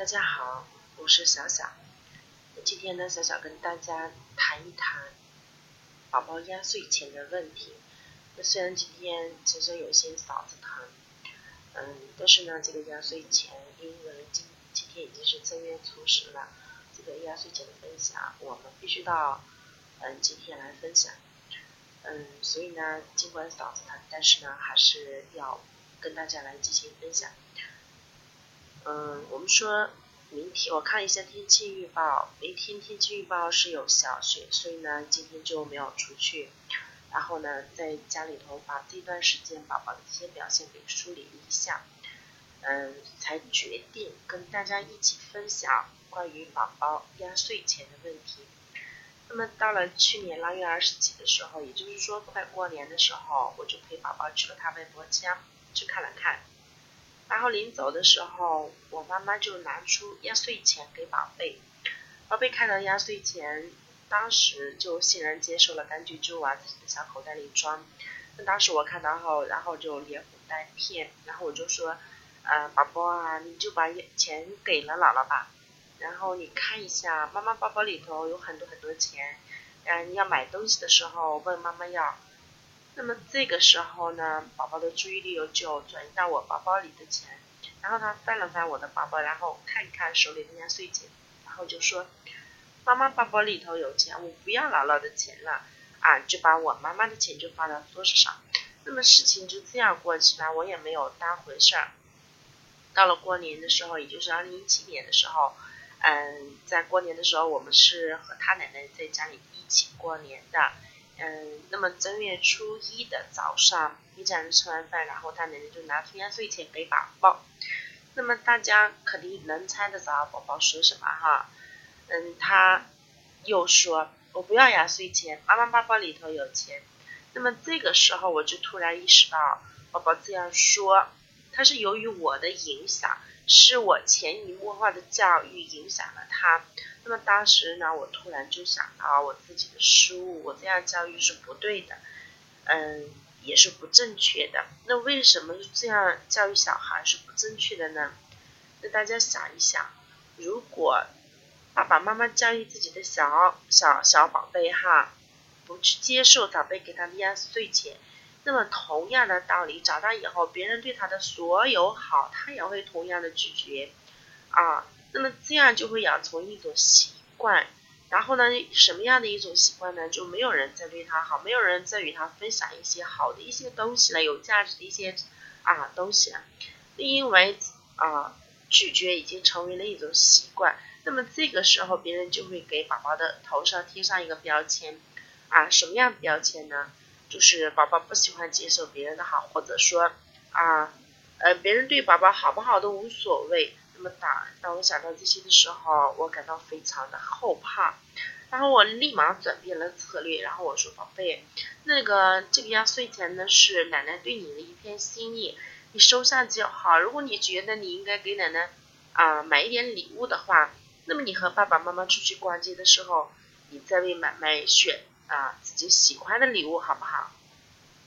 大家好，我是小小。今天呢，小小跟大家谈一谈宝宝压岁钱的问题。那虽然今天其实有些嗓子疼，嗯，但是呢，这个压岁钱，因为今今天已经是正月初十了，这个压岁钱的分享，我们必须到嗯今天来分享。嗯，所以呢，尽管嗓子疼，但是呢，还是要跟大家来进行分享。嗯，我们说明天我看一下天气预报，明天天气预报是有小雪，所以呢今天就没有出去。然后呢，在家里头把这段时间宝宝的一些表现给梳理一下，嗯，才决定跟大家一起分享关于宝宝压岁钱的问题。那么到了去年腊月二十几的时候，也就是说快过年的时候，我就陪宝宝去了他外婆家去看了看。然后临走的时候，我妈妈就拿出压岁钱给宝贝。宝贝看到压岁钱，当时就欣然接受了，赶紧就往自己的小口袋里装。那当时我看到后，然后就连哄带骗，然后我就说：“呃，宝宝啊，你就把钱给了姥姥吧。然后你看一下，妈妈包包里头有很多很多钱。嗯，你要买东西的时候问妈妈要。”那么这个时候呢，宝宝的注意力又就转移到我包包里的钱，然后他翻了翻我的包包，然后看一看手里的压岁钱，然后就说：“妈妈包包里头有钱，我不要姥姥的钱了。”啊，就把我妈妈的钱就放到桌子上。那么事情就这样过去了，我也没有当回事儿。到了过年的时候，也就是二零一七年的时候，嗯，在过年的时候，我们是和他奶奶在家里一起过年的。嗯，那么正月初一的早上，一家人吃完饭，然后他奶奶就拿出压岁钱给宝宝。那么大家肯定能猜得着宝宝说什么哈？嗯，他又说：“我不要压岁钱，妈妈包包里头有钱。”那么这个时候我就突然意识到，宝宝这样说，他是由于我的影响。是我潜移默化的教育影响了他。那么当时呢，我突然就想到我自己的失误，我这样教育是不对的，嗯，也是不正确的。那为什么这样教育小孩是不正确的呢？那大家想一想，如果爸爸妈妈教育自己的小小小宝贝哈，不去接受长辈给他的压岁钱。那么同样的道理，长大以后，别人对他的所有好，他也会同样的拒绝，啊，那么这样就会养成一种习惯，然后呢，什么样的一种习惯呢？就没有人再对他好，没有人再与他分享一些好的一些东西了，有价值的一些啊东西了，因为啊拒绝已经成为了一种习惯，那么这个时候别人就会给宝宝的头上贴上一个标签，啊，什么样的标签呢？就是宝宝不喜欢接受别人的好，或者说啊，呃，别人对宝宝好不好都无所谓。那么当当我想到这些的时候，我感到非常的后怕。然后我立马转变了策略，然后我说：“宝贝，那个这个压岁钱呢是奶奶对你的一片心意，你收下就好。如果你觉得你应该给奶奶啊买一点礼物的话，那么你和爸爸妈妈出去逛街的时候，你再为买卖选。”啊，自己喜欢的礼物好不好？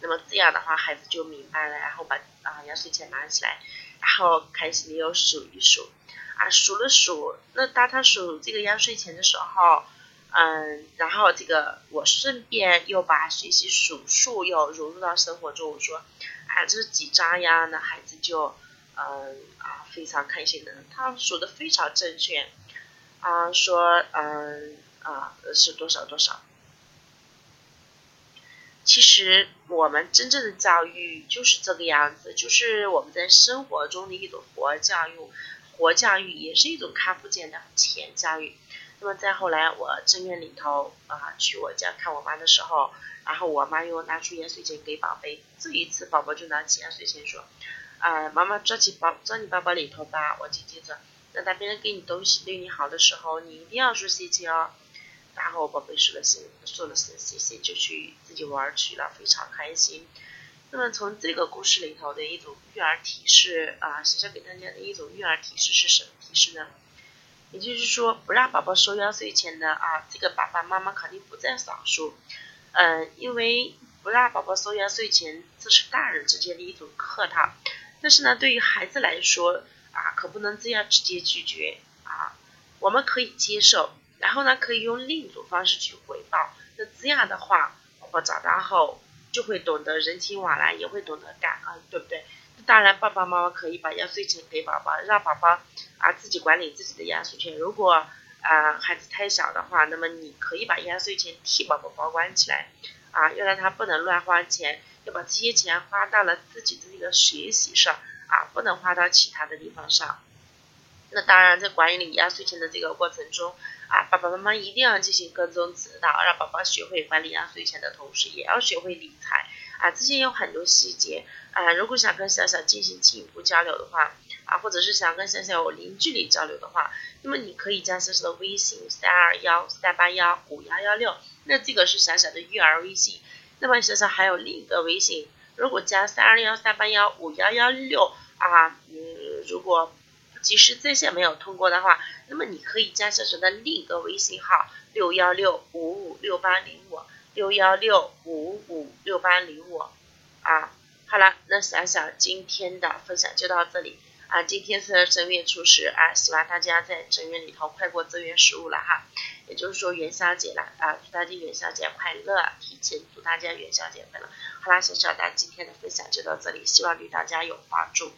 那么这样的话，孩子就明白了，然后把啊压岁钱拿起来，然后开心的又数一数，啊数了数，那当他数这个压岁钱的时候，嗯，然后这个我顺便又把学习数数又融入到生活中，我说，啊这是几张呀？那孩子就嗯啊非常开心的，他数的非常正确，啊说嗯啊是多少多少。其实我们真正的教育就是这个样子，就是我们在生活中的一种活教育，活教育也是一种看不见的钱教育。那么再后来，我正月里头啊去我家看我妈的时候，然后我妈又拿出压岁钱给宝贝，这一次宝宝就拿起压岁钱说，啊妈妈抓起包，抓你包包里头吧，我紧接着。那当别人给你东西对你好的时候，你一定要说谢谢哦。然后宝贝说了声说了声谢谢，就去自己玩去了，非常开心。那么从这个故事里头的一种育儿提示啊，小小给大家的一种育儿提示是什么提示呢？也就是说，不让宝宝收压岁钱的啊，这个爸爸妈妈肯定不在少数。嗯，因为不让宝宝收压岁钱，这是大人之间的一种客套。但是呢，对于孩子来说，啊，可不能这样直接拒绝啊，我们可以接受，然后呢，可以用另一种方式去回报。那这样的话，宝宝长大后就会懂得人情往来，也会懂得感恩，对不对？当然，爸爸妈妈可以把压岁钱给宝宝，让宝宝啊自己管理自己的压岁钱。如果啊孩子太小的话，那么你可以把压岁钱替宝宝保管起来，啊，要让他不能乱花钱，要把这些钱花到了自己的这个学习上，啊，不能花到其他的地方上。那当然，在管理压岁钱的这个过程中，啊，爸爸妈妈一定要进行跟踪指导，让宝宝学会管理压岁钱的同时，也要学会理财。啊，这些有很多细节啊。如果想跟小小进行进一步交流的话，啊，或者是想跟小小有零距离交流的话，那么你可以加小小的微信三二幺三八幺五幺幺六，那这个是小小的育儿微信。那么小小还有另一个微信，如果加三二幺三八幺五幺幺六啊，嗯，如果即使在线没有通过的话，那么你可以加小小的另一个微信号六幺六五五六八零五。六幺六五五六八零五啊，好了，那小小今天的分享就到这里啊。今天是正月初十啊，希望大家在正月里头快过正月十五了哈，也就是说元宵节了啊，祝大家元宵节快乐，提前祝大家元宵节快乐。好啦，小小的今天的分享就到这里，希望对大家有帮助。